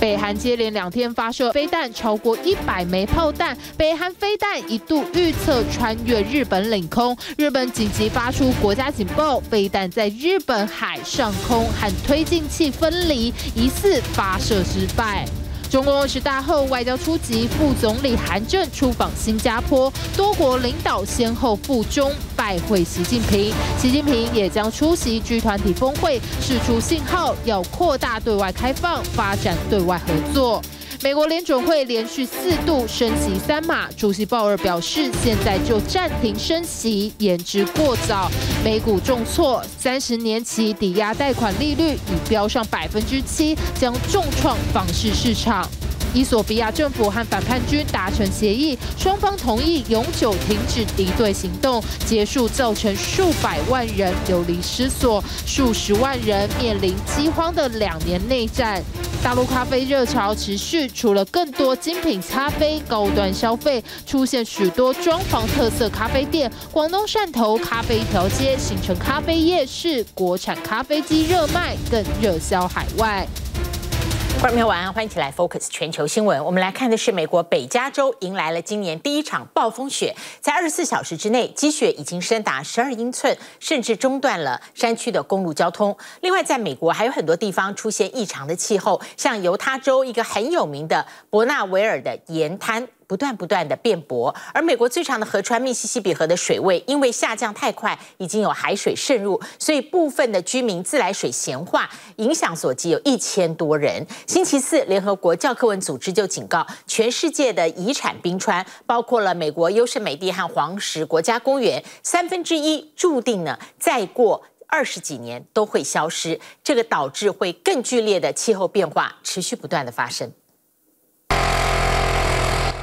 北韩接连两天发射飞弹超过一百枚炮弹，北韩飞弹一度预测穿越日本领空，日本紧急发出国家警报，飞弹在日本海上空和推进器分离，疑似发射失败。中共二十大后，外交初级，副总理韩正出访新加坡，多国领导先后赴中拜会习近平。习近平也将出席 G 团体峰会，释出信号，要扩大对外开放，发展对外合作。美国联准会连续四度升息三码，主席鲍尔表示，现在就暂停升息，言之过早。美股重挫，三十年期抵押贷款利率已飙上百分之七，将重创房市市场。伊索比亚政府和反叛军达成协议，双方同意永久停止敌对行动，结束造成数百万人流离失所、数十万人面临饥荒的两年内战。大陆咖啡热潮持续，除了更多精品咖啡高端消费，出现许多装潢特色咖啡店，广东汕头咖啡一条街形成咖啡夜市，国产咖啡机热卖，更热销海外。观众朋友晚安，欢迎一起来 Focus 全球新闻。我们来看的是美国北加州迎来了今年第一场暴风雪，在二十四小时之内，积雪已经深达十二英寸，甚至中断了山区的公路交通。另外，在美国还有很多地方出现异常的气候，像犹他州一个很有名的伯纳维尔的盐滩。不断不断的变薄，而美国最长的河川密西西比河的水位因为下降太快，已经有海水渗入，所以部分的居民自来水咸化，影响所及有一千多人。星期四，联合国教科文组织就警告，全世界的遗产冰川，包括了美国优胜美地和黄石国家公园，三分之一注定呢，再过二十几年都会消失，这个导致会更剧烈的气候变化持续不断的发生。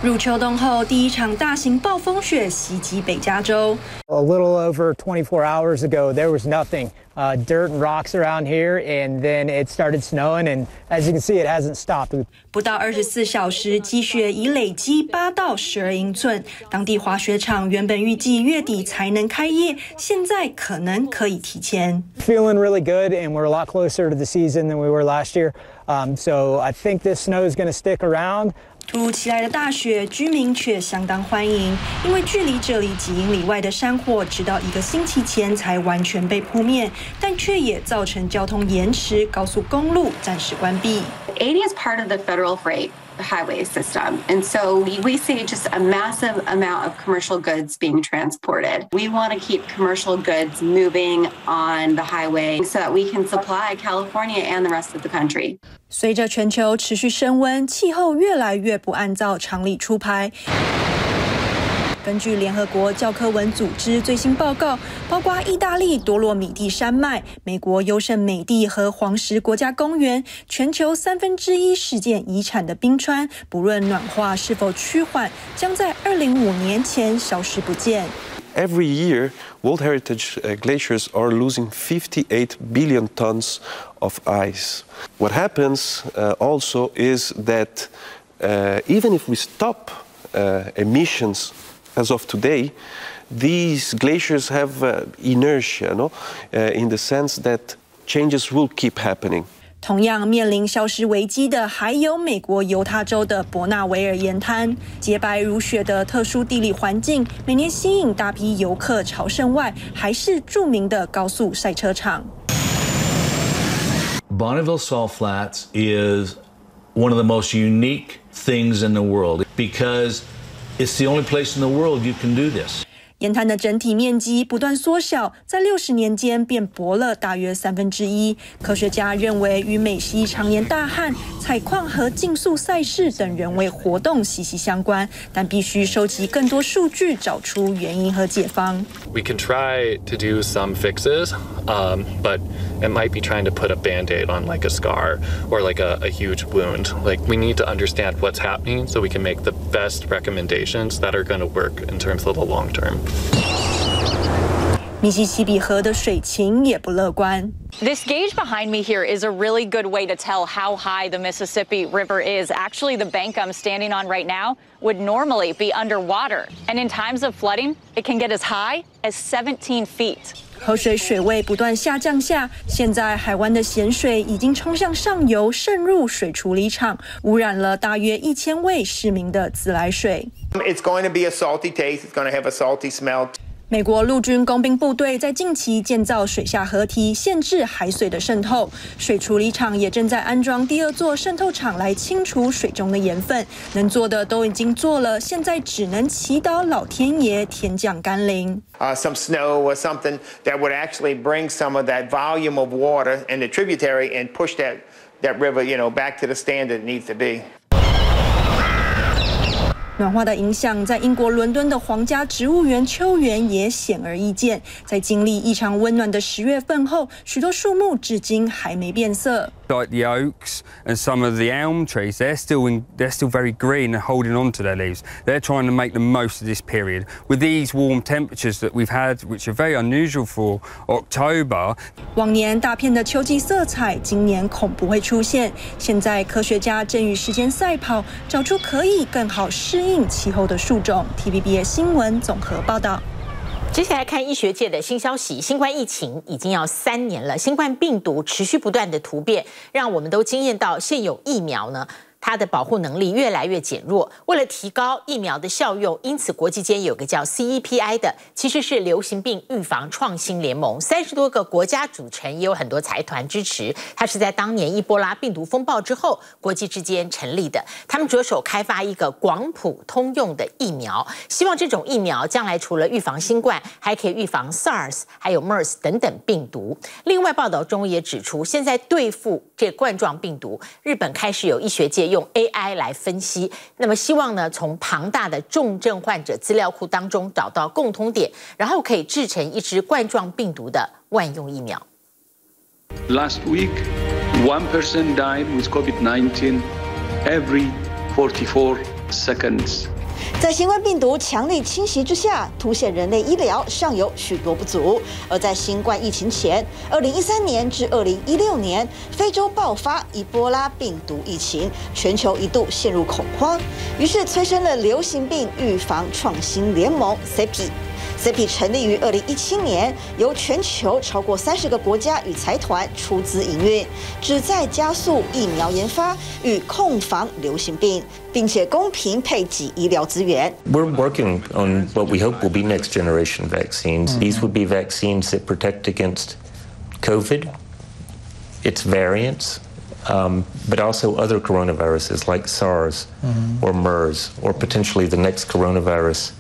入秋冬后，第一场大型暴风雪袭击北加州。A little over 24 hours ago, there was nothing, uh, dirt and rocks around here, and then it started snowing, and as you can see, it hasn't stopped. 不到二十四小时，积雪已累积八到十二英寸。当地滑雪场原本预计月底才能开业，现在可能可以提前。Feeling really good, and we're a lot closer to the season than we were last year. Um, so I think this snow is going to stick around. 突如其来的大雪，居民却相当欢迎，因为距离这里几英里外的山火，直到一个星期前才完全被扑灭，但却也造成交通延迟，高速公路暂时关闭。Eighty is part of the federal freight highway system, and so we, we see just a massive amount of commercial goods being transported. We want to keep commercial goods moving on the highway so that we can supply California and the rest of the country. 随着全球持续升温，气候越来越不按照常理出牌。 根据联合国教科文组织最新报告，包括意大利多洛米蒂山脉、美国优胜美地和黄石国家公园，全球三分之一世界遗产的冰川，不论暖化是否趋缓，将在二零五年前消失不见。Every year, World Heritage glaciers are losing 58 billion tons of ice. What happens also is that even if we stop emissions as of today, these glaciers have inertia, no? In the sense that changes will keep happening. 同样面临消失危机的，还有美国犹他州的伯纳维尔盐滩。洁白如雪的特殊地理环境，每年吸引大批游客朝圣外，还是着名的高速赛车场。Bonneville Salt Flats is one of the most unique things in the world because it's the only place in the world you can do this. 盐滩的整体面积不断缩小，在六十年间变薄了大约三分之一。科学家认为与美西常年大旱、采矿和竞速赛事等人为活动息息相关，但必须收集更多数据，找出原因和解方。We can try to do some fixes, um, but it might be trying to put a band-aid on like a scar or like a, a huge wound. Like we need to understand what's happening so we can make the best recommendations that are going to work in terms of the long term. 密西西比河的水情也不乐观。This gauge behind me here is a really good way to tell how high the Mississippi River is. Actually, the bank I'm standing on right now would normally be underwater. And in times of flooding, it can get as high as 17 feet. 河水水位不断下降下，现在海湾的咸水已经冲向上游，渗入水处理厂，污染了大约一千位市民的自来水。It's going to be a salty taste. It's going to have a salty smell. 美国陆军工兵部队在近期建造水下河堤，限制海水的渗透。水处理厂也正在安装第二座渗透厂来清除水中的盐分。能做的都已经做了，现在只能祈祷老天爷天降甘霖。Uh, some snow or something that would actually bring some of that volume of water in the tributary and push that that river, you know, back to the standard it needs to be. 暖化的影响，在英国伦敦的皇家植物园秋园也显而易见。在经历异常温暖的十月份后，许多树木至今还没变色。Like the oaks and some of the elm trees, they're still in, they're still very green and holding on to their leaves. They're trying to make the most of this period. With these warm temperatures that we've had, which are very unusual for October. 往年大片的秋季色彩，今年恐不会出现。现在科学家正与时间赛跑，找出可以更好适应气候的树种。TVBS 新闻综合报道。 接下来看医学界的新消息，新冠疫情已经要三年了，新冠病毒持续不断的突变，让我们都惊艳到现有疫苗呢，它的保护能力越来越减弱。为了提高疫苗的效用，因此国际间有个叫 CEPI 的，其实是流行病预防创新联盟，三十多个国家组成，也有很多财团支持。它是在当年伊波拉病毒风暴之后，国际之间成立的。他们着手开发一个广谱通用的疫苗，希望这种疫苗将来除了预防新冠，还可以预防 SARS、还有 MERS 等等病毒。另外，报道中也指出，现在对付这冠状病毒，日本开始有医学界用。AI 来分析，那么希望呢，从庞大的重症患者资料库当中找到共通点，然后可以制成一支冠状病毒的万用疫苗。Last week, one person died with COVID-19 every 44 seconds. 在新冠病毒强力侵袭之下，凸显人类医疗尚有许多不足。而在新冠疫情前，二零一三年至二零一六年，非洲爆发伊波拉病毒疫情，全球一度陷入恐慌，于是催生了流行病预防创新联盟 （CEPI）。CEPI 成立于二零一七年，由全球超过三十个国家与财团出资营运，旨在加速疫苗研发与控防流行病，并且公平配给医疗资源。We're working on what we hope will be next generation vaccines. These would be vaccines that protect against COVID, its variants, um, but also other coronaviruses like SARS or MERS, or potentially the next coronavirus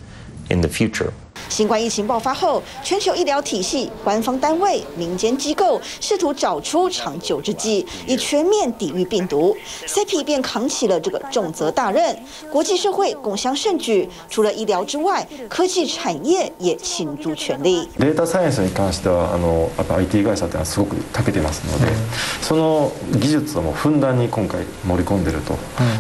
in the future. 新冠疫情爆发后，全球医疗体系、官方单位、民间机构试图找出长久之计，以全面抵御病毒。CEPI 便扛起了这个重责大任，国际社会共襄盛举。除了医疗之外，科技产业也倾注全力。データサイエンスに关しては、あのやっぱ IT 会社ってすごく长けてますので、その技术をもうふんだんに今回盛り込んでると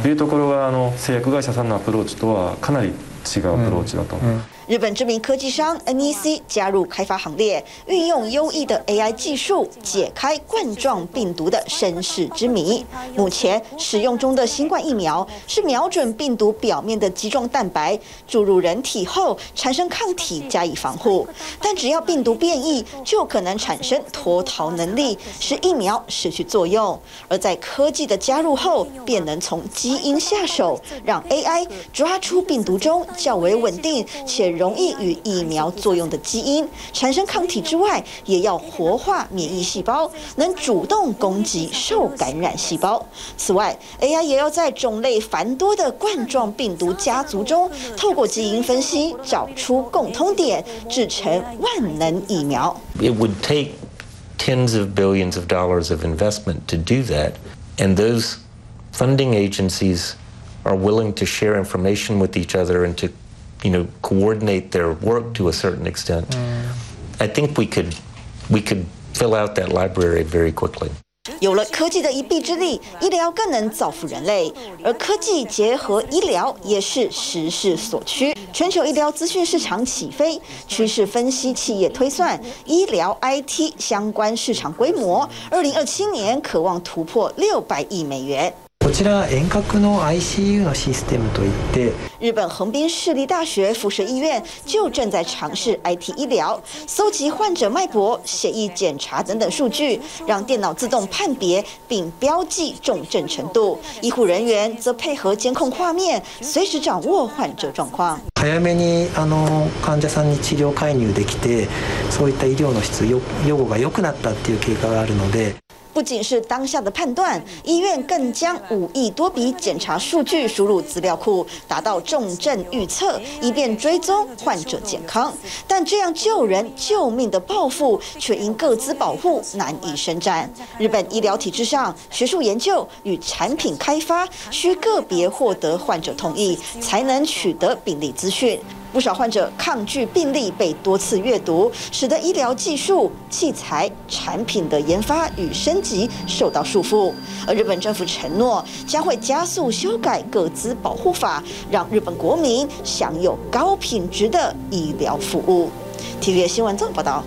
いうところが、あの制药会社さんのアプローチとはかなり违うアプローチだと思います。 日本知名科技商 NEC 加入开发行列，运用优异的 AI 技术解开冠状病毒的身世之谜。目前使用中的新冠疫苗是瞄准病毒表面的棘状蛋白，注入人体后产生抗体加以防护。但只要病毒变异，就可能产生脱逃能力，使疫苗失去作用。而在科技的加入后，便能从基因下手，让 AI 抓出病毒中较为稳定且容易与疫苗作用的基因产生抗体之外，也要活化免疫细胞，能主动攻击受感染细胞。此外，AI 也要在种类繁多的冠状病毒家族中，透过基因分析找出共通点，制成万能疫苗。It would take tens of billions of dollars of investment to do that, and those funding agencies are willing to share information with each other and to you know, coordinate their work to a certain extent. Mm. I think we could, we could fill out that library very quickly. 有了科技的一臂之力，医疗更能造福人类。而科技结合医疗也是时势所趋。全球医疗资讯市场起飞，趋势分析企业推算，医疗 IT 相关市场规模，二零二七年可望突破六百亿美元。 ちら远隔の ICU のシステムといって 日本横滨市立大学附设医院就正在尝试 IT 医疗，搜集患者脉搏、血液检查等等数据，让电脑自动判别并标记重症程度。医护人员则配合监控画面，随时掌握患者状况。早めにあの患者さんに治疗介入できて、そういった医疗の质予后が良くなったっていう结果があるので。不仅是当下的判断，医院更将五亿多笔检查数据输入资料库，达到 重症预测，以便追踪患者健康。但这样救人救命的抱负，却因各自保护难以伸展。日本医疗体制上，学术研究与产品开发需个别获得患者同意，才能取得病例资讯。不少患者抗拒病历被多次阅读，使得医疗技术、器材、产品的研发与升级受到束缚。而日本政府承诺将会加速修改各资保护法，让日本国民享有高品质的医疗服务。TVBS 新闻综合报道。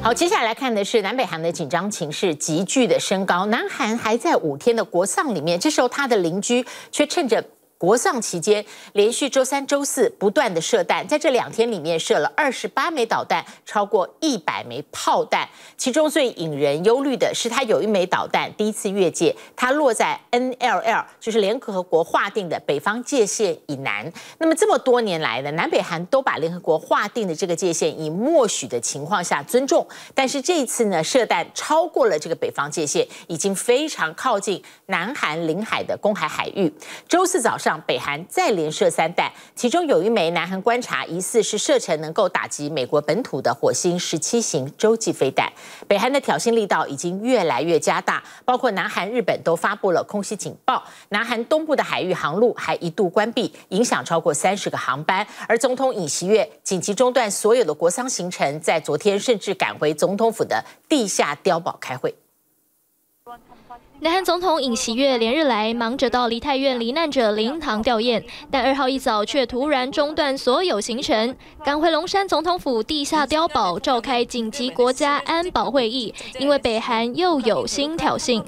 好，接下来看的是南北韩的紧张情势急剧的升高。南韩还在五天的国丧里面，这时候他的邻居却趁着。国丧期间，连续周三、周四不断的射弹，在这两天里面射了二十八枚导弹，超过一百枚炮弹。其中最引人忧虑的是，它有一枚导弹第一次越界，它落在 NLL，就是联合国划定的北方界线以南。那么这么多年来呢，南北韩都把联合国划定的这个界线以默许的情况下尊重，但是这一次呢，射弹超过了这个北方界线，已经非常靠近南韩领海的公海海域。周四早上。让北韩再连射三弹，其中有一枚南韩观察疑似是射程能够打击美国本土的火星十七型洲际飞弹。北韩的挑衅力道已经越来越加大，包括南韩、日本都发布了空袭警报。南韩东部的海域航路还一度关闭，影响超过三十个航班。而总统尹锡悦紧急中断所有的国丧行程，在昨天甚至赶回总统府的地下碉堡开会。南韩总统尹锡悦连日来忙着到梨泰院罹难者灵堂吊唁，但二号一早却突然中断所有行程，赶回龙山总统府地下碉堡召开紧急国家安保会议，因为北韩又有新挑衅。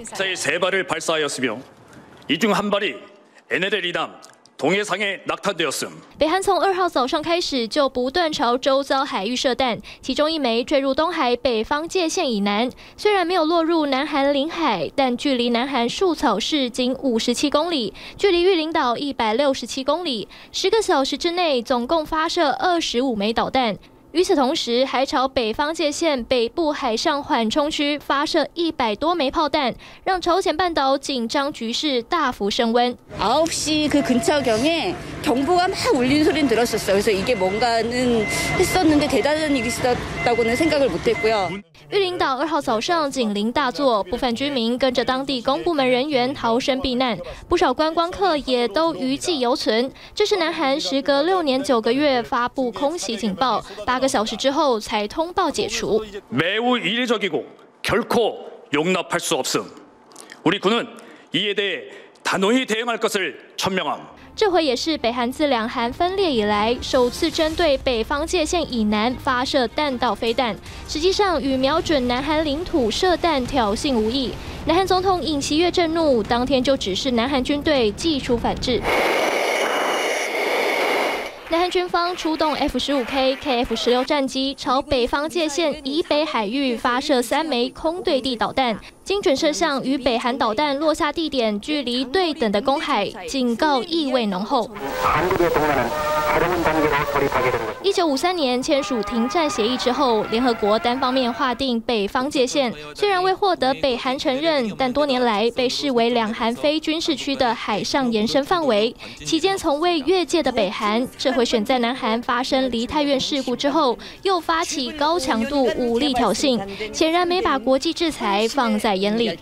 北韩从二号早上开始就不断朝周遭海域射弹，其中一枚坠入东海北方界线以南，虽然没有落入南韩领海，但距离南韩树草市仅五十七公里，距离玉林岛一百六十七公里，十个小时之内总共发射二十五枚导弹。与此同时，还朝北方界线北部海上缓冲区发射一百多枚炮弹，让朝鲜半岛紧张局势大幅升温。玉林岛二号早上警铃大作，部分居民跟着当地公部门人员逃生避难，不少观光客也都余悸犹存。这是南韩时隔六年九个月发布空袭警报。八个小时之后才通报解除。这回也是北韩自两韩分裂以来首次针对北方界线以南发射弹道飞弹，实际上与瞄准南韩领土射弹挑衅无异。南韩总统尹锡悦震怒，当天就指示南韩军队祭出反制。南韩军方出动 F 十五 K、KF 十六战机，朝北方界线以北海域发射三枚空对地导弹，精准射向与北韩导弹落下地点距离对等的公海，警告意味浓厚。一九五三年签署停战协议之后，联合国单方面划定北方界线，虽然未获得北韩承认，但多年来被视为两韩非军事区的海上延伸范围。期间从未越界的北韩，这回选在南韩发生梨泰院事故之后，又发起高强度武力挑衅，显然没把国际制裁放在眼里。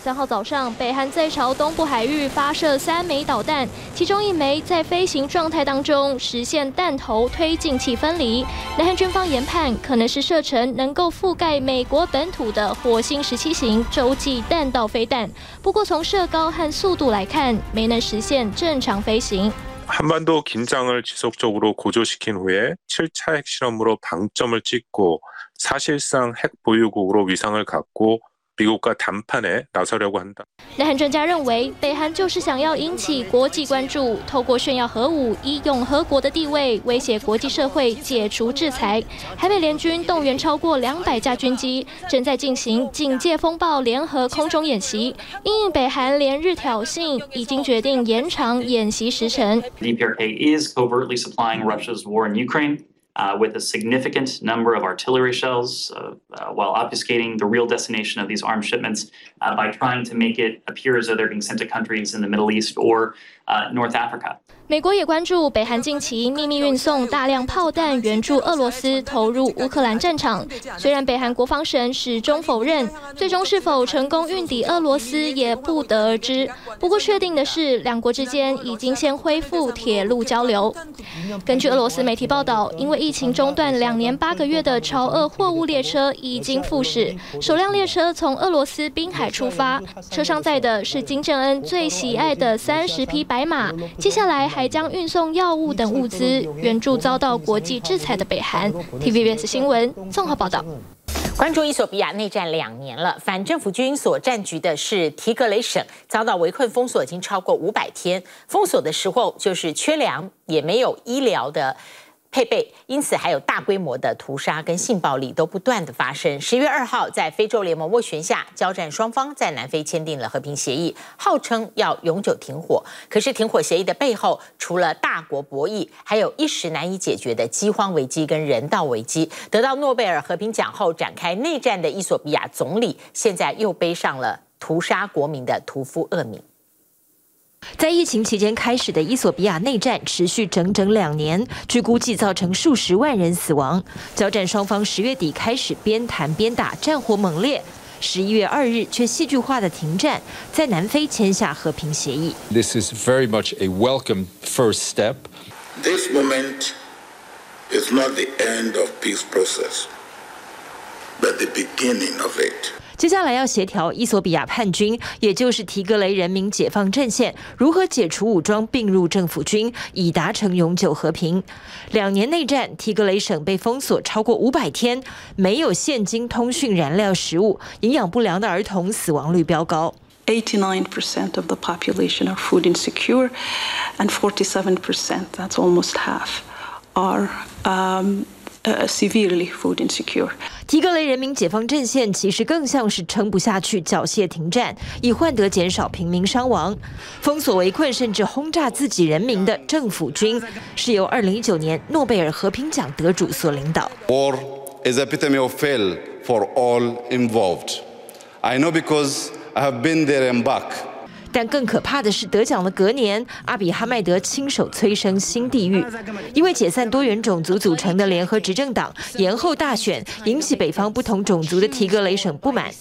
三号早上，北韩在朝东部海域发射三枚导弹，其中一枚在飞行状态当中实现弹头推进器分离。南韩军方研判可能是射程能够覆盖美国本土的火星十七型洲际弹道飞弹，不过从射高和速度来看，没能实现正常飞行。한반도긴장을지속적으로고조시킨후에7차 핵실험으로 방점을 찍고 사실상 핵 보유국으로 위상을 갖고 미국과담판에나서려고한다。 南韩专家认为，北韩就是想要引起国际关注，透过炫耀核武、以拥核国的地位威胁国际社会解除制裁。韩美联军动员超过两百架军机，正在进行警戒风暴联合空中演习。因应北韩连日挑衅，已经决定延长演习时程。 Uh, with a significant number of artillery shells, uh, uh, while obfuscating the real destination of these arms shipments uh, by trying to make it appear as though they're being sent to countries in the Middle East or uh, North Africa. 美国也关注北韩近期秘密运送大量炮弹援助俄罗斯投入乌克兰战场，虽然北韩国防省始终否认，最终是否成功运抵俄罗斯也不得而知。不过确定的是，两国之间已经先恢复铁路交流。根据俄罗斯媒体报道，因为疫情中断两年八个月的朝俄货物列车已经复驶，首辆列车从俄罗斯滨海出发，车上载的是金正恩最喜爱的三十匹白马。接下来。还将运送药物等物资援助遭到国际制裁的北韩。TVBS 新闻综合报道。关注伊索比亚内战两年了，反政府军所占据的是提格雷省，遭到围困封锁已经超过五百天。封锁的时候就是缺粮，也没有医疗的。配备，因此还有大规模的屠杀跟性暴力都不断的发生。十月二号，在非洲联盟斡旋下，交战双方在南非签订了和平协议，号称要永久停火。可是停火协议的背后，除了大国博弈，还有一时难以解决的饥荒危机跟人道危机。得到诺贝尔和平奖后展开内战的伊索比亚总理，现在又背上了屠杀国民的屠夫恶名。在疫情期间开始的伊索比亚内战持续整整两年，据估计造成数十万人死亡。交战双方十月底开始边谈边打，战火猛烈。十一月二日却戏剧化的停战，在南非签下和平协议。This is very much a welcome first step. This moment is not the end of peace process, but the beginning of it. 接下来要协调衣索比亚叛军，也就是提格雷人民解放阵线，如何解除武装并入政府军，以达成永久和平。两年内战，提格雷省被封锁超过五百天，没有现金、通讯、燃料、食物，营养不良的儿童死亡率飙高。Eighty-nine percent of the population are food insecure, and forty-seven percent, that's almost half, are um, severely food insecure. 提格雷人民解放阵线其实更像是撑不下去，缴械停战，以换得减少平民伤亡。封锁围困甚至轰炸自己人民的政府军，是由2019年诺贝尔和平奖得主所领导。War is epitome of fail for all involved. I know because I have been there and back. 但更可怕的是，得奖的隔年，阿比哈迈德亲手催生新地狱，因为解散多元种族组成的联合执政党延后大选，引起北方不同种族的提格雷省不满。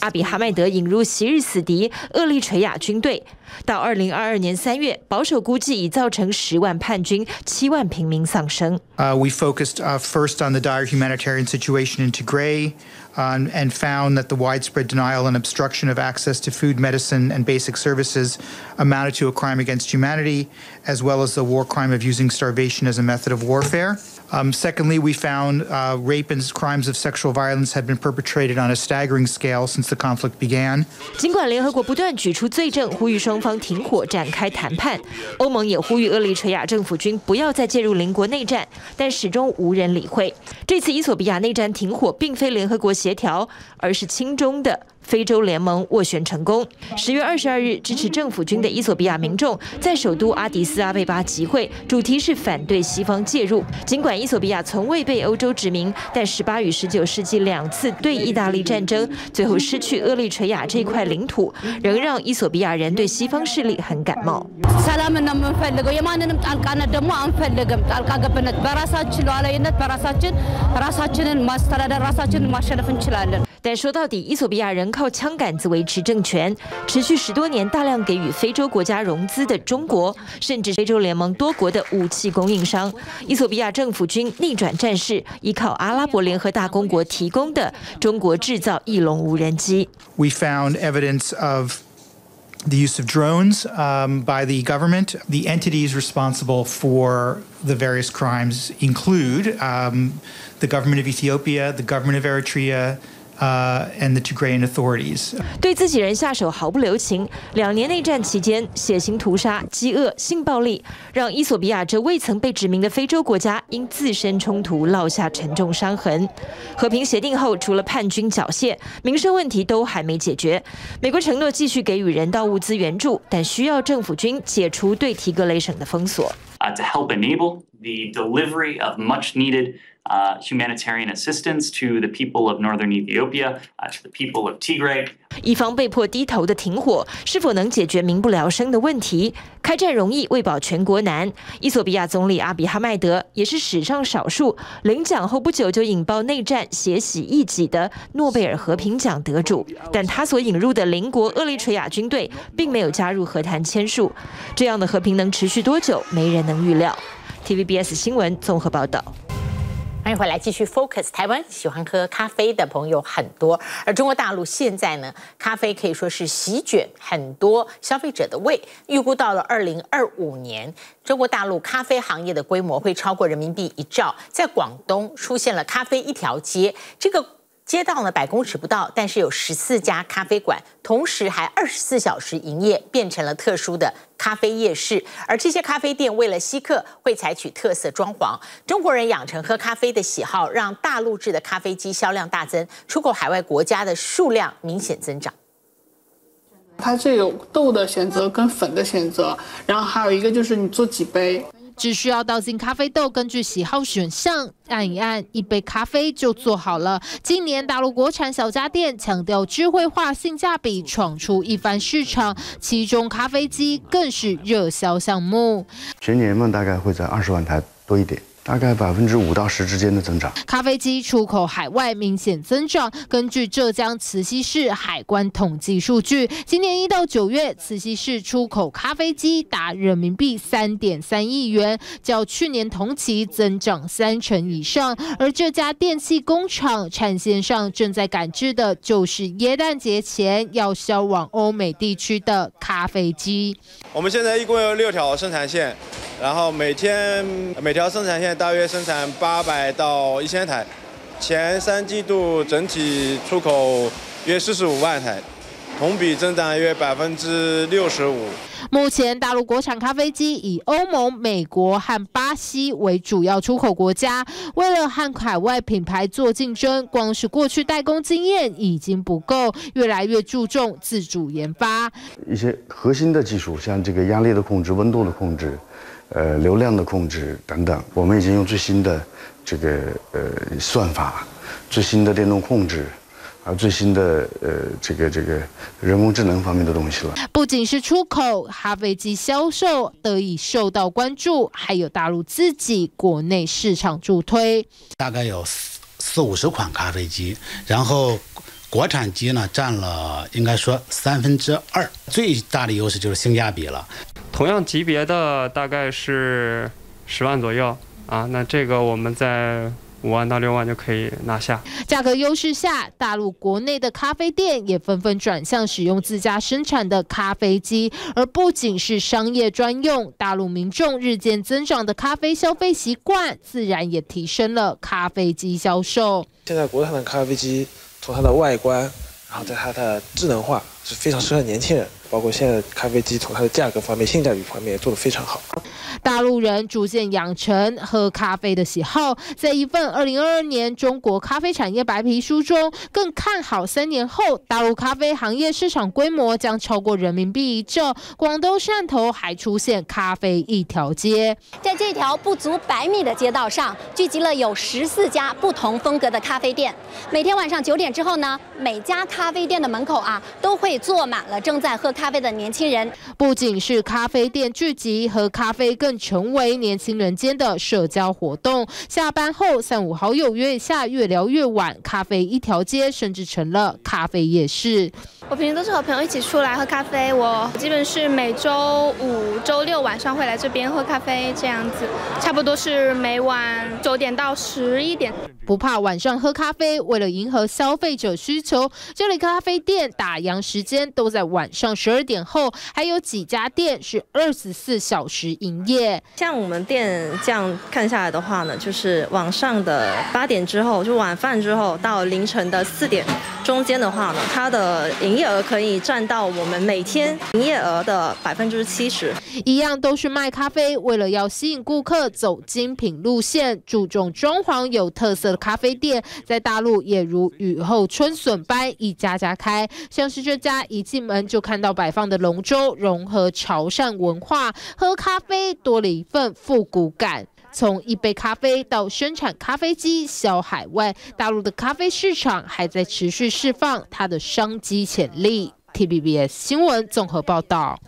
阿比哈迈德引入昔日死敌厄立垂亚军队，到二零二二年三月，保守估计已造成十万叛军、七万平民丧生。Uh, we focused uh, first on the dire humanitarian situation in Tigray. And found that the widespread denial and obstruction of access to food, medicine, and basic services amounted to a crime against humanity, as well as the war crime of using starvation as a method of warfare. Um, secondly, we found uh, rape and crimes of sexual violence had been perpetrated on a staggering scale since the conflict began. 尽管联合国不断举出罪证，呼吁双方停火、展开谈判，欧盟也呼吁厄立垂亚政府军不要再介入邻国内战，但始终无人理会。这次伊索比亚内战停火，并非联合国协调，而是亲中的。非洲联盟斡旋成功。十月二十二日，支持政府军的伊索比亚民众在首都阿迪斯阿贝巴集会，主题是反对西方介入。尽管伊索比亚从未被欧洲殖民，但十八与十九世纪两次对意大利战争，最后失去厄立垂亚这块领土，仍让伊索比亚人对西方势力很感冒。但说到底，衣索比亚人靠枪杆子维持政权，持续十多年，大量给予非洲国家融资的中国，甚至非洲联盟多国的武器供应商，衣索比亚政府军逆转战事，依靠阿拉伯联合大公国提供的中国制造翼龙无人机。We found evidence of the use of drones um, by the government. The entities responsible for the various crimes include um, the government of Ethiopia, the government of Eritrea. uh, and the Tigrayan authorities. 对自己人下手毫不留情，两年内战期间，血腥屠杀、饥饿、性暴力，让伊索比亚这未曾被殖民的非洲国家因自身冲突落下沉重伤痕。和平协定后，除了叛军缴械，民生问题都还没解决。美国承诺继续给予人道物资援助，但需要政府军解除对提格雷省的封锁。Uh, to help enable the delivery of much needed uh, humanitarian assistance to the people of northern Ethiopia, uh, to the people of Tigray. 一方被迫低头的停火，是否能解决民不聊生的问题？开战容易，为保全国难。伊索比亚总理阿比哈迈德也是史上少数领奖后不久就引爆内战、血洗异己的诺贝尔和平奖得主，但他所引入的邻国厄立垂亚军队并没有加入和谈签署。这样的和平能持续多久？没人能预料。TVBS 新闻综合报道。欢迎回来，继续 focus 台湾。喜欢喝咖啡的朋友很多，而中国大陆现在呢，咖啡可以说是席卷很多消费者的胃。预估到了二零二五年，中国大陆咖啡行业的规模会超过人民币一兆。在广东出现了咖啡一条街，这个。街道呢，百公尺不到，但是有十四家咖啡馆，同时还二十四小时营业，变成了特殊的咖啡夜市。而这些咖啡店为了吸客，会采取特色装潢。中国人养成喝咖啡的喜好，让大陆制的咖啡机销量大增，出口海外国家的数量明显增长。它这有豆的选择跟粉的选择，然后还有一个就是你做几杯。只需要倒进咖啡豆，根据喜好选项按一按，一杯咖啡就做好了。今年大陆国产小家电强调智慧化、性价比，闯出一番市场，其中咖啡机更是热销项目。全年梦，大概会在二十万台多一点。大概百分之五到十之间的增长。咖啡机出口海外明显增长。根据浙江慈溪市海关统计数据，今年一到九月，慈溪市出口咖啡机达人民币三点三亿元，较去年同期增长三成以上。而这家电器工厂产线上正在赶制的就是耶诞节前要销往欧美地区的咖啡机。我们现在一共有六条生产线。然后每天每条生产线大约生产八百到一千台，前三季度整体出口约四十五万台，同比增长约百分之六十五。目前大陆国产咖啡机以欧盟、美国和巴西为主要出口国家，为了和海外品牌做竞争，光是过去代工经验已经不够，越来越注重自主研发。一些核心的技术，像这个压力的控制、温度的控制。呃，流量的控制等等，我们已经用最新的这个呃算法、最新的电动控制，还有最新的呃这个这个人工智能方面的东西了。不仅是出口咖啡机销售得以受到关注，还有大陆自己国内市场助推。大概有四四五十款咖啡机，然后国产机呢占了应该说三分之二，最大的优势就是性价比了。同样级别的大概是十万左右啊，那这个我们在五万到六万就可以拿下。价格优势下，大陆国内的咖啡店也纷纷转向使用自家生产的咖啡机，而不仅是商业专用，大陆民众日渐增长的咖啡消费习惯，自然也提升了咖啡机销售。现在国产的咖啡机从它的外观，然后在它的智能化，是非常适合年轻人。包括现在咖啡机从它的价格方面、性价比方面也做得非常好。大陆人逐渐养成喝咖啡的喜好，在一份二零二二年中国咖啡产业白皮书中，更看好三年后大陆咖啡行业市场规模将超过人民币一兆。广东汕头还出现咖啡一条街，在这条不足百米的街道上，聚集了有十四家不同风格的咖啡店。每天晚上九点之后呢，每家咖啡店的门口啊，都会坐满了正在喝咖啡的年轻人。不仅是咖啡店聚集，喝咖啡更成为年轻人间的社交活动。下班后，三五好友约一下，越聊越晚。咖啡一条街，甚至成了咖啡夜市。我平时都是和朋友一起出来喝咖啡。我基本是每周五、周六晚上会来这边喝咖啡，这样子，差不多是每晚九点到十一点。不怕晚上喝咖啡，为了迎合消费者需求，这里咖啡店打烊时间都在晚上十二点后，还有几家店是二十四小时营业。像我们店这样看下来的话呢，就是晚上的八点之后，就晚饭之后到凌晨的四点中间的话呢，它的营业额可以占到我们每天营业额的百分之七十。一样都是卖咖啡，为了要吸引顾客走精品路线，注重装潢有特色的咖啡店，在大陆也如雨后春笋般一家家开。像是这家一进门就看到摆放的龙舟，融合潮汕文化，喝咖啡多了一份复古感。从一杯咖啡到生产咖啡机销海外，大陆的咖啡市场还在持续释放它的商机潜力。T B B S 新闻综合报道。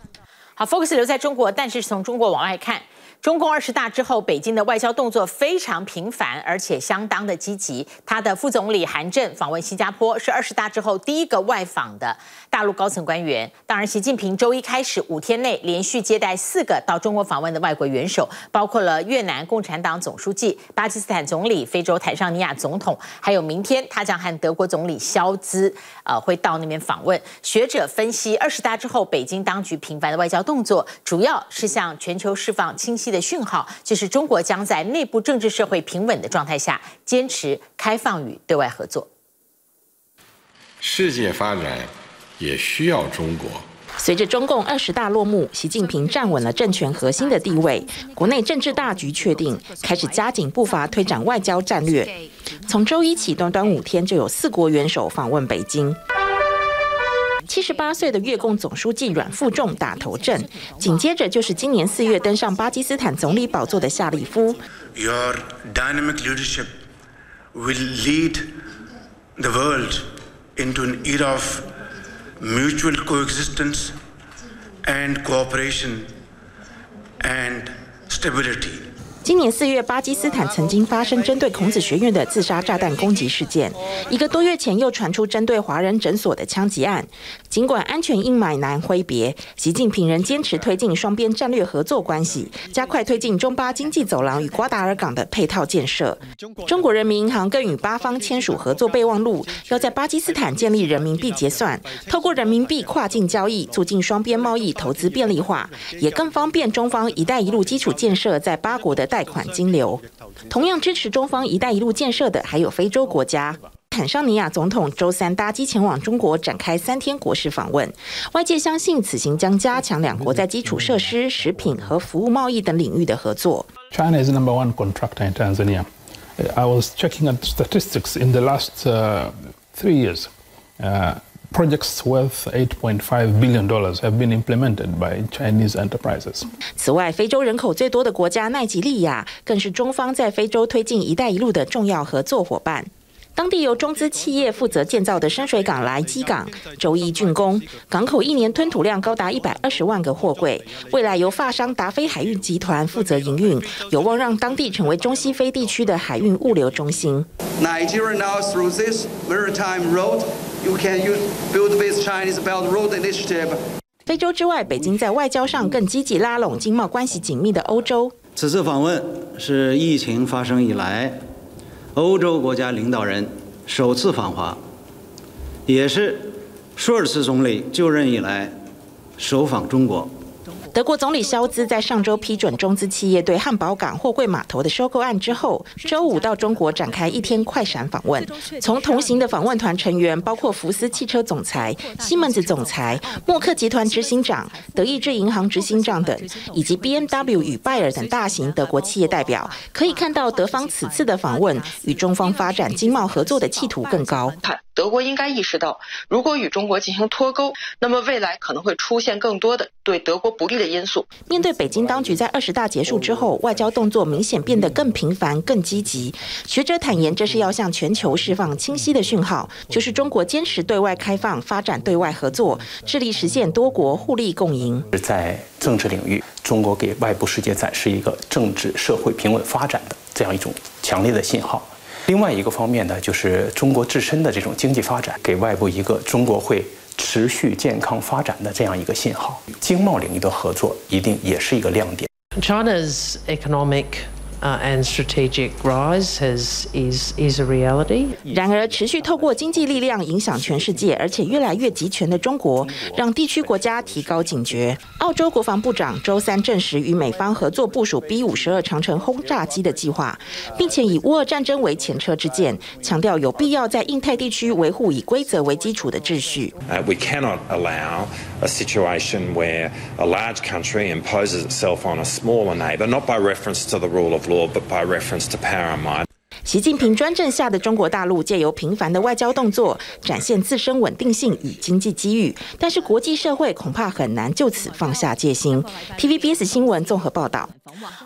好，Focus 留在中国，但是从中国往外看。中共二十大之后，北京的外交动作非常频繁，而且相当的积极。他的副总理韩正访问新加坡，是二十大之后第一个外访的大陆高层官员。当然，习近平周一开始五天内连续接待四个到中国访问的外国元首，包括了越南共产党总书记、巴基斯坦总理、非洲坦桑尼亚总统，还有明天他将和德国总理肖兹呃会到那边访问。学者分析，二十大之后北京当局频繁的外交动作，主要是向全球释放清晰的讯号，就是中国将在内部政治社会平稳的状态下，坚持开放与对外合作。世界发展也需要中国。随着中共二十大落幕，习近平站稳了政权核心的地位，国内政治大局确定，开始加紧步伐推展外交战略。从周一起，短短五天就有四国元首访问北京。七十八岁的越共总书记阮富仲打头阵，紧接着就是今年四月登上巴基斯坦总理宝座的夏利夫。Your dynamic leadership will lead the world into an era of mutual coexistence and cooperation and stability. 今年四月，巴基斯坦曾经发生针对孔子学院的自杀炸弹攻击事件。一个多月前，又传出针对华人诊所的枪击案。尽管安全阴霾难挥别，习近平仍坚持推进双边战略合作关系，加快推进中巴经济走廊与瓜达尔港的配套建设。中国人民银行更与巴方签署合作备忘录，要在巴基斯坦建立人民币结算，透过人民币跨境交易，促进双边贸易投资便利化，也更方便中方“一带一路”基础建设在巴国的贷款金流，同样支持中方“一带一路”建设的还有非洲国家。坦桑尼亚总统周三搭机前往中国，展开三天国事访问。外界相信此行将加强两国在基础设施、食品和服务贸易等领域的合作。China is number one contractor in Tanzania. I was checking at statistics in the last three years. Projects worth eight point five billion dollars have been implemented by Chinese enterprises. 此外，非洲人口最多的国家奈及利亚，更是中方在非洲推进“一带一路”的重要合作伙伴。当地由中资企业负责建造的深水港莱基港，周一竣工，港口一年吞吐量高达一百二十万个货柜。未来由发商达飞海运集团负责营运，有望让当地成为中西非地区的海运物流中心。Nigeria now through this maritime road, you can use build with Chinese Belt Road Initiative. 非洲之外，北京在外交上更积极拉拢经贸关系紧密的欧洲。此次访问是疫情发生以来，欧洲国家领导人首次访华，也是舒尔茨总理就任以来首访中国。德国总理肖兹在上周批准中资企业对汉堡港货柜码头的收购案之后，周五到中国展开一天快闪访问。从同行的访问团成员包括福斯汽车总裁、西门子总裁、默克集团执行长、德意志银行执行长等，以及 BMW 与拜耳等大型德国企业代表，可以看到德方此次的访问与中方发展经贸合作的企图更高。德国应该意识到，如果与中国进行脱钩，那么未来可能会出现更多的对德国不利的因素。面对北京当局在二十大结束之后，外交动作明显变得更频繁、更积极。学者坦言，这是要向全球释放清晰的讯号，就是中国坚持对外开放、发展对外合作，致力实现多国互利共赢。在政治领域，中国给外部世界展示一个政治社会平稳发展的这样一种强烈的信号。另外一个方面呢，就是中国自身的这种经济发展，给外部一个中国会持续健康发展的这样一个信号。经贸领域的合作一定也是一个亮点。China's economic and strategic rise has is is a reality. 然而，持续透过经济力量影响全世界，而且越来越集权的中国，让地区国家提高警觉。澳洲国防部长周三证实与美方合作部署 B 五十二长城轰炸机的计划，并且以乌俄战争为前车之鉴，强调有必要在印太地区维护以规则为基础的秩序。Uh, we cannot allow a situation where a large country imposes itself on a smaller neighbour, not by reference to the rule of law, but by reference to power and might. 习近平专政下的中国大陆借由频繁的外交动作，展现自身稳定性与经济机遇，但是国际社会恐怕很难就此放下戒心。TVBS 新闻综合报道。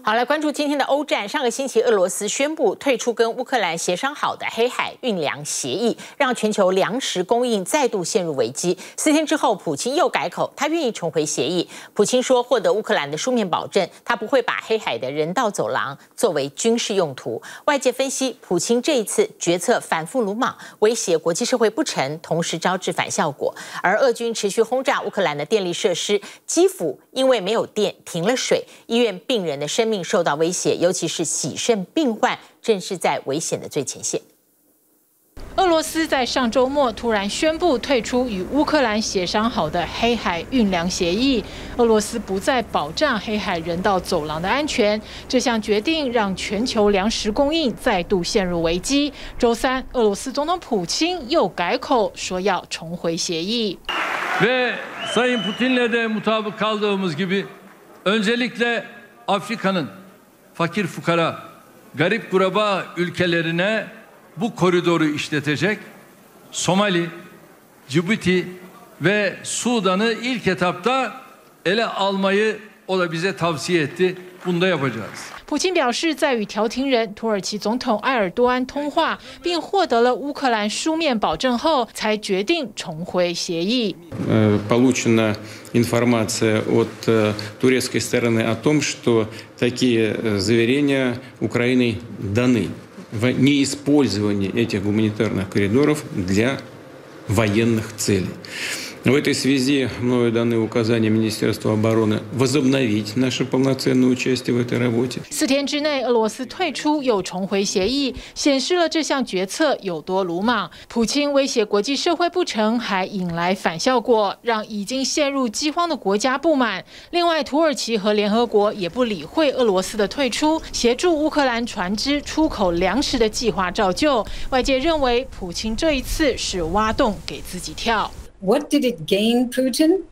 好，来关注今天的欧战。上个星期，俄罗斯宣布退出跟乌克兰协商好的黑海运粮协议，让全球粮食供应再度陷入危机。四天之后，普京又改口，他愿意重回协议。普京说，获得乌克兰的书面保证，他不会把黑海的人道走廊作为军事用途。外界分析，普京这一次决策反复鲁莽，威胁国际社会不成，同时招致反效果。而俄军持续轰炸乌克兰的电力设施，基辅因为没有电，停了水，医院病人的生命受到威胁，尤其是洗肾病患，正是在危险的最前线。俄罗斯在上周末突然宣布退出与乌克兰协商好的黑海运粮协议，俄罗斯不再保障黑海人道走廊的安全。这项决定让全球粮食供应再度陷入危机。周三，俄罗斯总统普京又改口，说要重回协议。bu koridoru işletecek Somali, Cibuti ve Sudan'ı ilk etapta ele almayı o da bize tavsiye etti. Bunu da yapacağız. 普京表示，在与调停人土耳其总统埃尔多安通话，并获得了乌克兰书面保证后，才决定重回协议。Получена информация от турецкой стороны о том, что такие заверения Украиной даны В неиспользовании этих гуманитарных коридоров для военных целей. В этой связи мною даны указания Министерству обороны возобновить наше полноценное участие в этой работе. 四天之内，俄罗斯退出又重回协议，显示了这项决策有多鲁莽。普京威胁国际社会不成，还引来反效果，让已经陷入饥荒的国家不满。另外，土耳其和联合国也不理会俄罗斯的退出，协助乌克兰船只出口粮食的计划照旧。外界认为，普京这一次是挖洞给自己跳。 What did it gain Putin?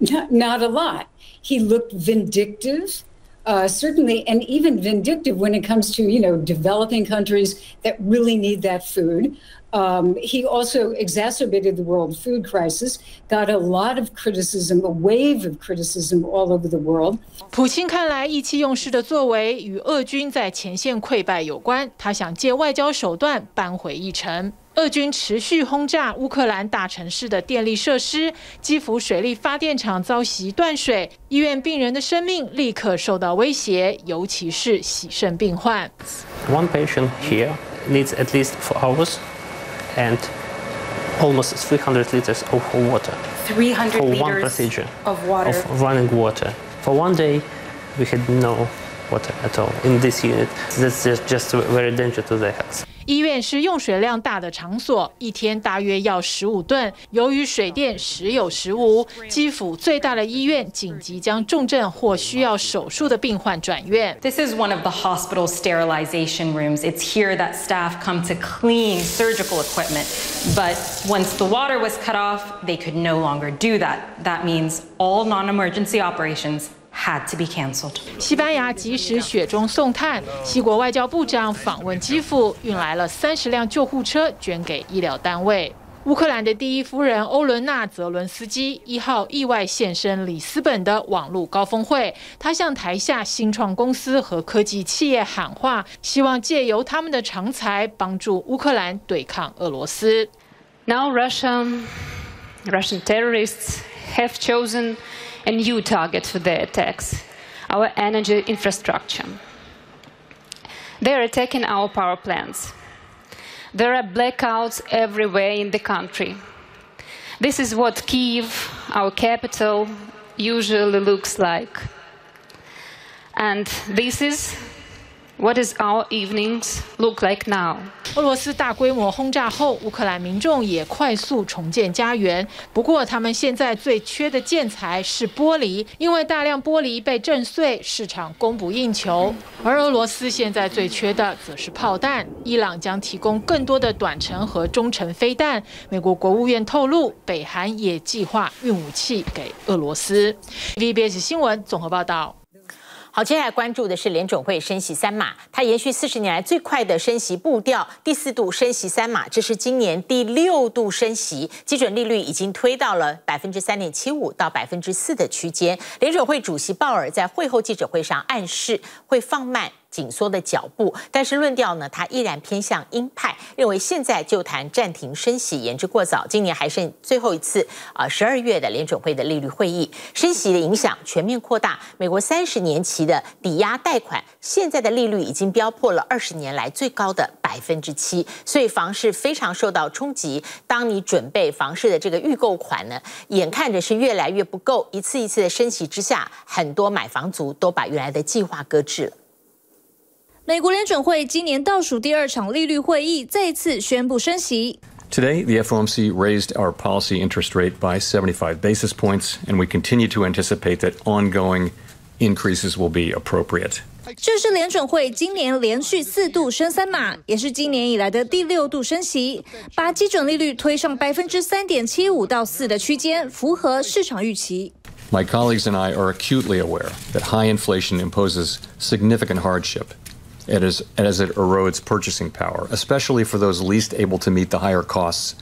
Not, not a lot. He looked vindictive, uh, certainly, and even vindictive when it comes to, you know, developing countries that really need that food. Um, he also exacerbated the world food crisis, got a lot of criticism, a wave of criticism all over the world. 普京看来意气用事的作为与俄军在前线溃败有关，他想借外交手段扳回一城。 俄军持续轰炸乌克兰大城市的电力设施，基辅水力发电厂遭袭断水，医院病人的生命立刻受到威胁，尤其是洗肾病患。One patient here needs at least four hours and almost 300 liters of water. 300 for one liters procedure of water. of running water. For one day, we had no water at all in this unit. That's just, just very dangerous to their health. 医院是用水量大的场所，一天大约要十五吨。由于水电时有时无，基辅最大的医院紧急将重症或需要手术的病患转院。 This is one of the hospital sterilization rooms. It's here that staff come to clean surgical equipment. But once the water was cut off, they could no longer do that. That means all non-emergency operations had to be canceled. 西班牙及时雪中送炭，西国外交部长访问基辅，运来了三十辆救护车，捐给医疗单位。乌克兰的第一夫人欧伦娜·泽伦斯基一号意外现身里斯本的网络高峰会，她向台下新创公司和科技企业喊话，希望借由他们的长才帮助乌克兰对抗俄罗斯。Now Russia, Russian terrorists have chosen a new target for their attacks our energy infrastructure. They are attacking our power plants. There are blackouts everywhere in the country. This is what Kiev, our capital, usually looks like. And this is What is our evenings look like now? 俄罗斯大规模轰炸后，乌克兰民众也快速重建家园。不过，他们现在最缺的建材是玻璃，因为大量玻璃被震碎，市场供不应求。而俄罗斯现在最缺的则是炮弹。伊朗将提供更多的短程和中程飞弹。美国国务院透露，北韩也计划运武器给俄罗斯。VBS 新闻综合报道。好，接下来关注的是联准会升息三码，它延续四十年来最快的升息步调，第四度升息三码，这是今年第六度升息，基准利率已经推到了百分之三点七五到百分之四的区间。联准会主席鲍尔在会后记者会上暗示会放慢。紧缩的脚步，但是论调呢，他依然偏向鹰派，认为现在就谈暂停升息言之过早。今年还剩最后一次啊，十二月的联准会的利率会议，升息的影响全面扩大。美国三十年期的抵押贷款现在的利率已经飙破了二十年来最高的百分之七，所以房市非常受到冲击。当你准备房市的这个预购款呢，眼看着是越来越不够，一次一次的升息之下，很多买房族都把原来的计划搁置了。美国联准会今年倒数第二场利率会议再次宣布升息。Today, the FOMC raised our policy interest rate by 75 basis points, and we continue to anticipate that ongoing increases will be appropriate. 这是联准会今年连续四度升三码，也是今年以来的第六度升息，把基准利率推上百分之三点七五到四的区间，符合市场预期。My colleagues and I are acutely aware that high inflation imposes significant hardship. As, as it erodes purchasing power, especially for those least able to meet the higher costs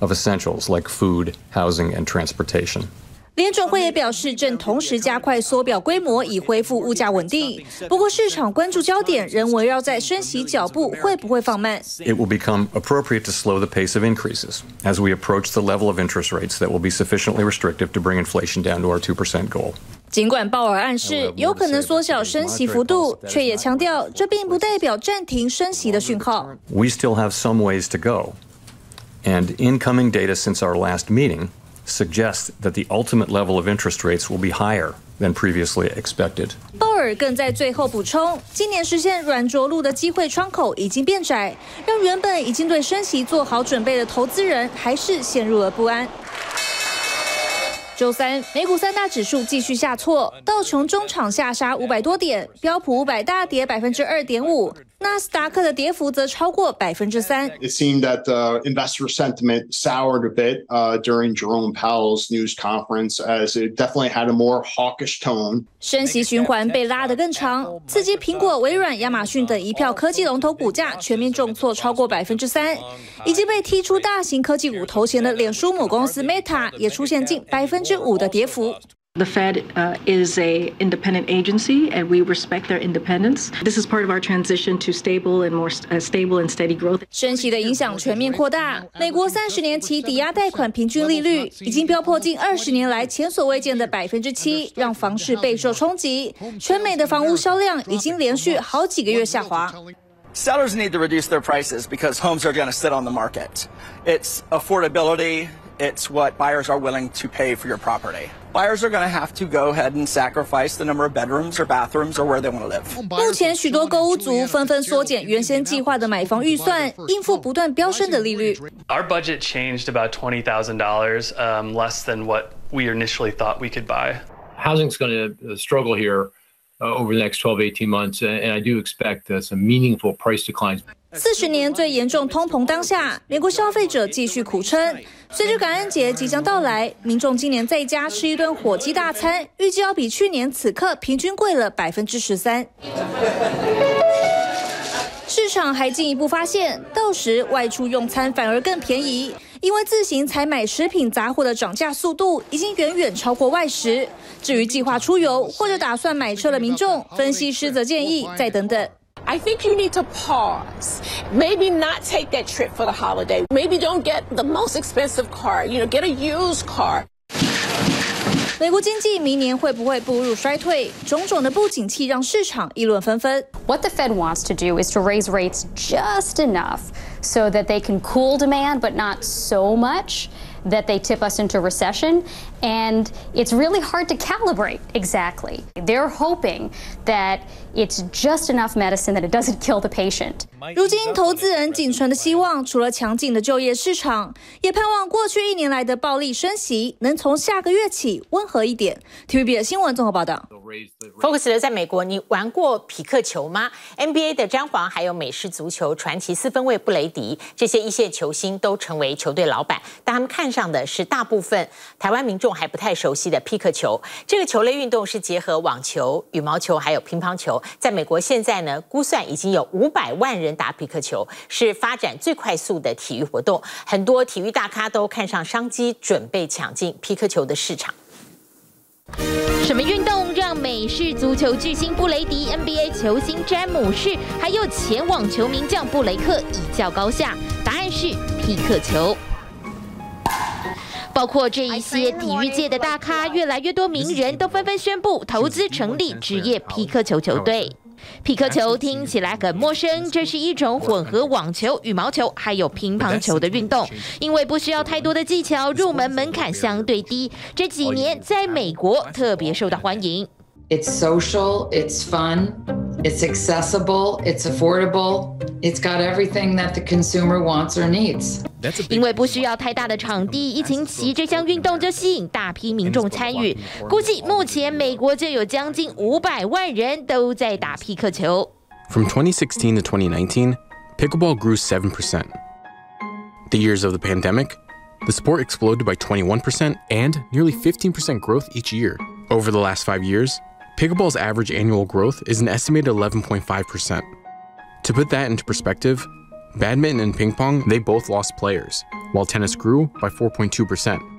of essentials like food, housing, and transportation. 联准会也表示，正同时加快缩表规模，以恢复物价稳定。不过，市场关注焦点仍围绕在升息脚步会不会放慢。It will become appropriate to slow the pace of increases as we approach the level of interest rates that will be sufficiently restrictive to bring inflation down to our 2% goal. 尽管鲍尔暗示有可能缩小升息幅度，却也强调这并不代表暂停升息的讯号。We still have some ways to go, and incoming data since our last meeting suggests that the ultimate level of interest rates will be higher than previously expected. 鲍尔更在最后补充，今年实现软着陆的机会窗口已经变窄，让原本已经对升息做好准备的投资人还是陷入了不安。周三，美股三大指数继续下挫，道琼中场下杀五百多点，标普五百大跌百分之二点五。纳斯达克的跌幅则超过百分之三。It seemed that the investor sentiment soured a bit during Jerome Powell's news conference, as it definitely had a more hawkish tone. 升息循环被拉得更长，刺激苹果、微软、亚马逊等一票科技龙头股价全面重挫超过百分之三。已经被踢出大型科技股头衔的脸书母公司 Meta 也出现近百分之五的跌幅。The Fed uh, is a independent agency, and we respect their independence. This is part of our transition to stable and more uh, stable and steady growth. 升息的影响全面扩大，美国三十年期抵押贷款平均利率已经飙破近二十年来前所未见的百分之七，让房市备受冲击。全美的房屋销量已经连续好几个月下滑。Sellers need to reduce their prices because homes are going to sit on the market. It's affordability. It's what buyers are willing to pay for your property. Buyers are going to have to go ahead and sacrifice the number of bedrooms or bathrooms or where they want to live. 目前许多购屋族纷纷缩减原先计划的买房预算，应付不断飙升的利率。Our budget changed about twenty thousand dollars, um, less than what we initially thought we could buy. Housing's going to struggle here uh, over the next 12, 18 months, and I do expect uh, some meaningful price declines. 四十年最严重通膨当下，美国消费者继续苦撑。随着感恩节即将到来，民众今年在家吃一顿火鸡大餐，预计要比去年此刻平均贵了百分之十三。市场还进一步发现，到时外出用餐反而更便宜，因为自行采买食品杂货的涨价速度已经远远超过外食。至于计划出游或者打算买车的民众，分析师则建议再等等。I think you need to pause. Maybe not take that trip for the holiday. Maybe don't get the most expensive car. You know, get a used car. 美国经济明年会不会步入衰退？种种的不景气让市场议论纷纷。What the Fed wants to do is to raise rates just enough so that they can cool demand, but not so much that they tip us into recession. And it's really hard to calibrate exactly. They're hoping that it's just enough medicine that it doesn't kill the patient. 如今，投资人仅存的希望，除了强劲的就业市场，也盼望过去一年来的暴力升息能从下个月起温和一点。TVB 的新闻综合报道。 Focus 留在美国，你玩过匹克球吗？NBA 的詹皇，还有美式足球传奇四分卫布雷迪，这些一线球星都成为球队老板，但他们看上的是大部分台湾民众还不太熟悉的匹克球。这个球类运动是结合网球、羽毛球还有乒乓球，在美国现在呢，估算已经有五百万人打匹克球，是发展最快速的体育活动。很多体育大咖都看上商机，准备抢进匹克球的市场。什么运动让美式足球巨星布雷迪、NBA 球星詹姆士，还有前网球名将布雷克一较高下？答案是匹克球。包括这一些体育界的大咖，越来越多名人都纷纷宣布投资成立职业匹克球球队。匹克球听起来很陌生，这是一种混合网球、羽毛球还有乒乓球的运动。因为不需要太多的技巧，入门门槛相对低，这几年在美国特别受到欢迎。It's social, it's fun, it's accessible, it's affordable, it's got everything that the consumer wants or needs. 因为不需要太大的场地，一星期这项运动就吸引大批民众参与。估计目前美国就有将近五百万人都在打匹克球。From 2016 to 2019, pickleball grew 7%. The years of the pandemic, the sport exploded by 21% and nearly 15% growth each year. Over the last five years, Pickleball's average annual growth is an estimated 11.5%. To put that into perspective, badminton and ping pong, they both lost players, while tennis grew by 4.2%.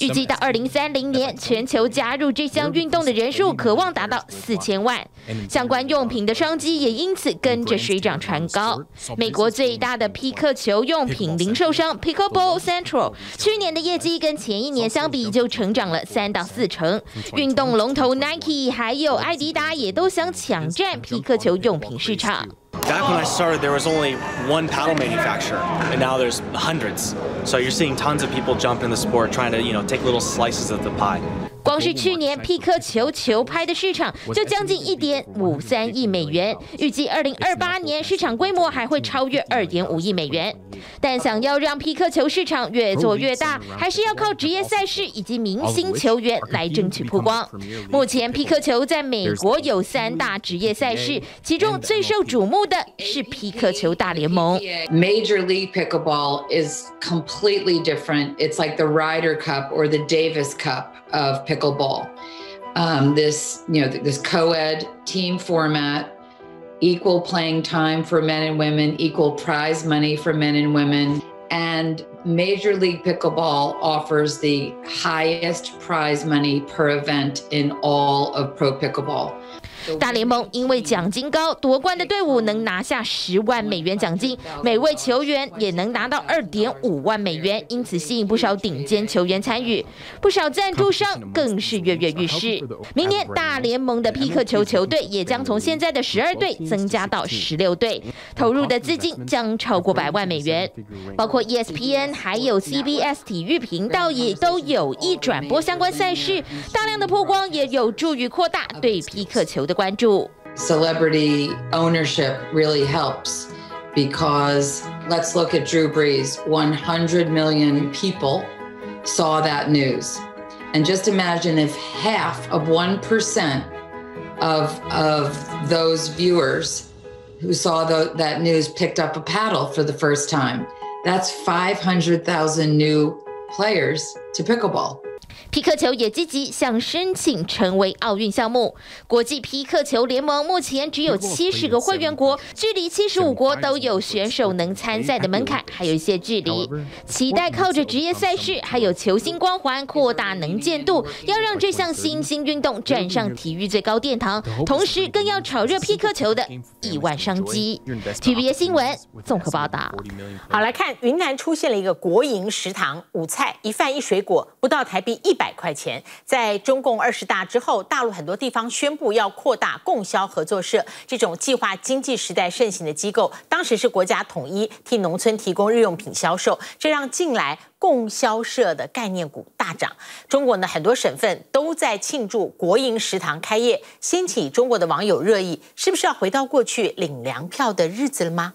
预计到二零三零年，全球加入这项运动的人数可望达到四千万，相关用品的商机也因此跟着水涨船高。美国最大的匹克球用品零售商 Pickleball Central 去年的业绩跟前一年相比就成长了三到四成。运动龙头 Nike 还有艾迪达也都想抢占匹克球用品市场。Back when I started, there was only one paddle manufacturer, and now there's hundreds. So you're seeing tons of people jump in the sport, trying to, you know, take little slices of the pie. 光是去年匹克球球拍的市场就将近一点五三亿美元，预计二零二八年市场规模还会超越二点五亿美元。但想要让匹克球市场越做越大，还是要靠职业赛事以及明星球员来争取曝光。目前匹克球在美国有三大职业赛事，其中最受瞩目的是匹克球大联盟。Major League Pickleball is completely different. It's like the Ryder Cup or the Davis Cup of pickleball. Um, this, you know, this co-ed team format, equal playing time for men and women, equal prize money for men and women. And Major League Pickleball offers the highest prize money per event in all of pro pickleball. 大联盟因为奖金高，夺冠的队伍能拿下十万美元奖金，每位球员也能拿到二点五万美元，因此吸引不少顶尖球员参与。不少赞助商更是跃跃欲试。明年大联盟的匹克球球队也将从现在的十二队增加到十六队，投入的资金将超过百万美元。包括 ESPN 还有 CBS 体育频道也都有意转播相关赛事，大量的曝光也有助于扩大对匹克球的。关注 celebrity ownership really helps because let's look at Drew Brees. 100 million people saw that news. And just imagine if half of 1% of, of those viewers who saw the, that news picked up a paddle for the first time. That's 500,000 new players to pickleball. 匹克球也积极向申请成为奥运项目。国际皮克球联盟目前只有七十个会员国，距离七十五国都有选手能参赛的门槛还有一些距离。期待靠着职业赛事还有球星光环扩大能见度，要让这项新兴运动站上体育最高殿堂，同时更要炒热皮克球的亿万商机。TVB 新闻综合报道。好，来看云南出现了一个国营食堂，五菜一饭一水果，不到台币一百。百块钱。在中共二十大之后，大陆很多地方宣布要扩大供销合作社这种计划经济时代盛行的机构，当时是国家统一替农村提供日用品销售，这让近来供销社的概念股大涨。中国呢，很多省份都在庆祝国营食堂开业，掀起中国的网友热议，是不是要回到过去领粮票的日子了吗？